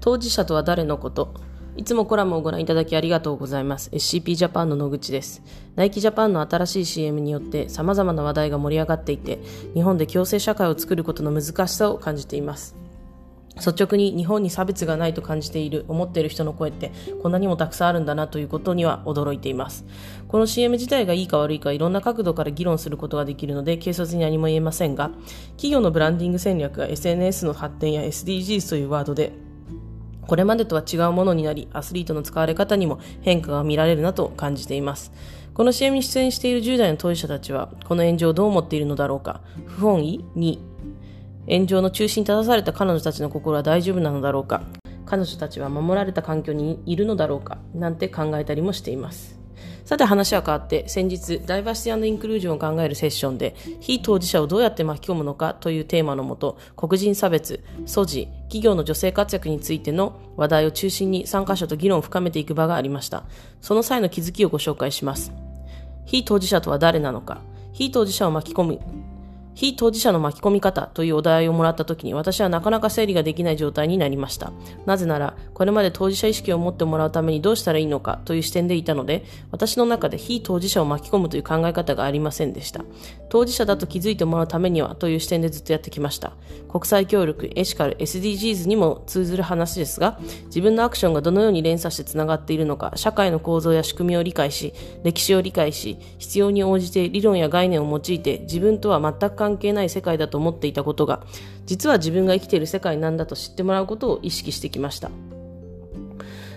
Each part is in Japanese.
当事者とは誰のこと？いつもコラムをご覧いただきありがとうございます。SCP ジャパンの野口です。ナイキジャパンの新しい CM によって様々な話題が盛り上がっていて、日本で共生社会を作ることの難しさを感じています。率直に日本に差別がないと感じている、思っている人の声ってこんなにもたくさんあるんだなということには驚いています。この CM 自体がいいか悪いかいろんな角度から議論することができるので軽率に何も言えませんが、企業のブランディング戦略が SNS の発展や SDGs というワードでこれまでとは違うものになり、アスリートの使われ方にも変化が見られるなと感じています。この CM に出演している10代の当事者たちは、この炎上をどう思っているのだろうか。不本意に炎上の中心に立たされた彼女たちの心は大丈夫なのだろうか彼女たちは守られた環境にいるのだろうかなんて考えたりもしています。さて話は変わって、先日、ダイバーシティインクルージョンを考えるセッションで、非当事者をどうやって巻き込むのかというテーマのもと、黒人差別、素地、企業の女性活躍についての話題を中心に参加者と議論を深めていく場がありました。その際の気づきをご紹介します。非当事者とは誰なのか、非当事者を巻き込む非当事者の巻き込み方というお題をもらった時に私はなかなか整理ができない状態になりました。なぜなら、これまで当事者意識を持ってもらうためにどうしたらいいのかという視点でいたので、私の中で非当事者を巻き込むという考え方がありませんでした。当事者だと気づいてもらうためにはという視点でずっとやってきました。国際協力、エシカル、SDGs にも通ずる話ですが、自分のアクションがどのように連鎖してつながっているのか、社会の構造や仕組みを理解し、歴史を理解し、必要に応じて理論や概念を用いて自分とは全く関関係ない世界だと思っていたことが、実は自分が生きている世界なんだと知ってもらうことを意識してきました。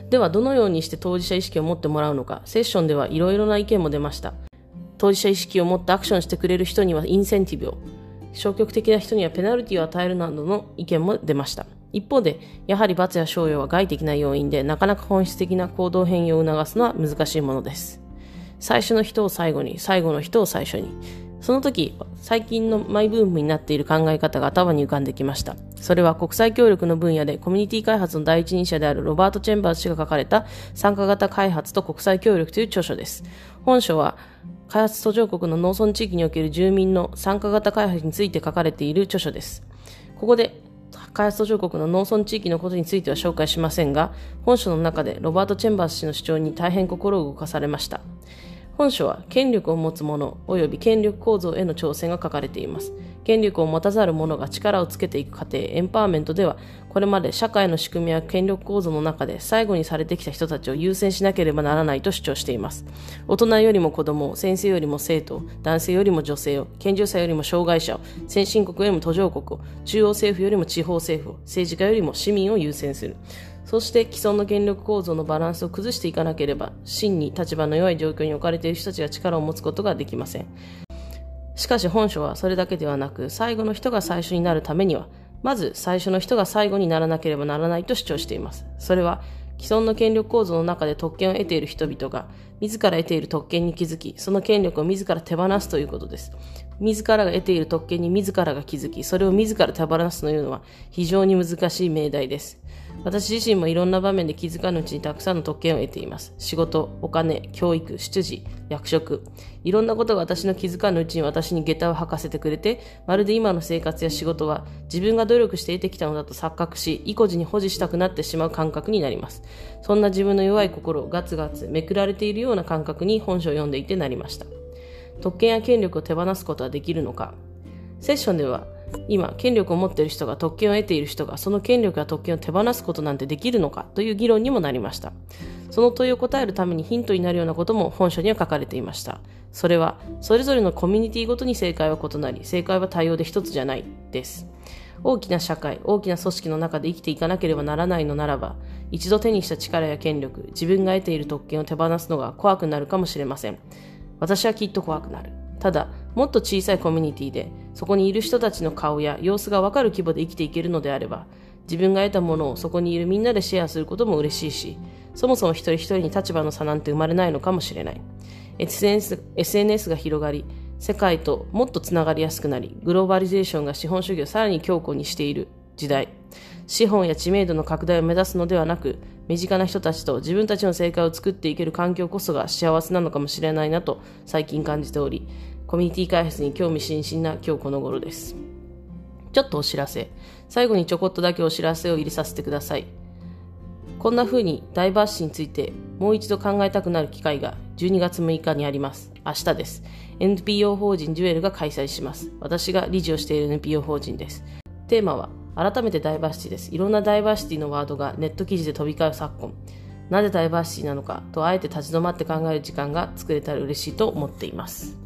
では、どのようにして当事者意識を持ってもらうのか、セッションではいろいろな意見も出ました。当事者意識を持ってアクションしてくれる人にはインセンティブを、消極的な人にはペナルティを与えるなどの意見も出ました。一方で、やはり罰や賞与は外的な要因で、なかなか本質的な行動変容を促すのは難しいものです。最初の人を最後に、最後の人を最初に。その時、最近のマイブームになっている考え方が頭に浮かんできました。それは国際協力の分野でコミュニティ開発の第一人者であるロバート・チェンバーズ氏が書かれた参加型開発と国際協力という著書です。本書は開発途上国の農村地域における住民の参加型開発について書かれている著書です。ここで開発途上国の農村地域のことについては紹介しませんが、本書の中でロバート・チェンバース氏の主張に大変心を動かされました。本書は権力を持つ者及び権力構造への挑戦が書かれています。権力を持たざる者が力をつけていく過程、エンパワーメントでは、これまで社会の仕組みや権力構造の中で最後にされてきた人たちを優先しなければならないと主張しています。大人よりも子供を、先生よりも生徒を、男性よりも女性を、健常者よりも障害者を、先進国よりも途上国を、中央政府よりも地方政府を、政治家よりも市民を優先する。そして既存の権力構造のバランスを崩していかなければ、真に立場の弱い状況に置かれている人たちが力を持つことができません。しかし本書はそれだけではなく、最後の人が最初になるためには、まず最初の人が最後にならなければならないと主張しています。それは、既存の権力構造の中で特権を得ている人々が、自ら得ている特権に気づき、その権力を自ら手放すということです。自らが得ている特権に自らが気づき、それを自ら手放すというのは非常に難しい命題です。私自身もいろんな場面で気づかぬうちにたくさんの特権を得ています。仕事、お金、教育、出自、役職。いろんなことが私の気づかぬうちに私に下駄を履かせてくれて、まるで今の生活や仕事は自分が努力して得てきたのだと錯覚し、意固地に保持したくなってしまう感覚になります。そんな自分の弱い心をガツガツめくられているような感覚に本書を読んでいてなりました。特権や権力を手放すことはできるのかセッションでは今、権力を持っている人が特権を得ている人がその権力や特権を手放すことなんてできるのかという議論にもなりました。その問いを答えるためにヒントになるようなことも本書には書かれていました。それは、それぞれのコミュニティごとに正解は異なり、正解は多様で一つじゃないです。大きな社会、大きな組織の中で生きていかなければならないのならば、一度手にした力や権力、自分が得ている特権を手放すのが怖くなるかもしれません。私はきっと怖くなる。ただ、もっと小さいコミュニティで、そこにいる人たちの顔や様子がわかる規模で生きていけるのであれば、自分が得たものをそこにいるみんなでシェアすることも嬉しいし、そもそも一人一人に立場の差なんて生まれないのかもしれない。SNS, SNS が広がり、世界ともっとつながりやすくなり、グローバリゼーションが資本主義をさらに強固にしている時代。資本や知名度の拡大を目指すのではなく、身近な人たちと自分たちの正解を作っていける環境こそが幸せなのかもしれないなと最近感じており、コミュニティ開発に興味津々な今日この頃です。ちょっとお知らせ。最後にちょこっとだけお知らせを入れさせてください。こんな風にダイバーシティについてもう一度考えたくなる機会が12月6日にあります。明日です。NPO 法人ジュエルが開催します。私が理事をしている NPO 法人です。テーマは改めてダイバーシティです。いろんなダイバーシティのワードがネット記事で飛び交う昨今。なぜダイバーシティなのかとあえて立ち止まって考える時間が作れたら嬉しいと思っています。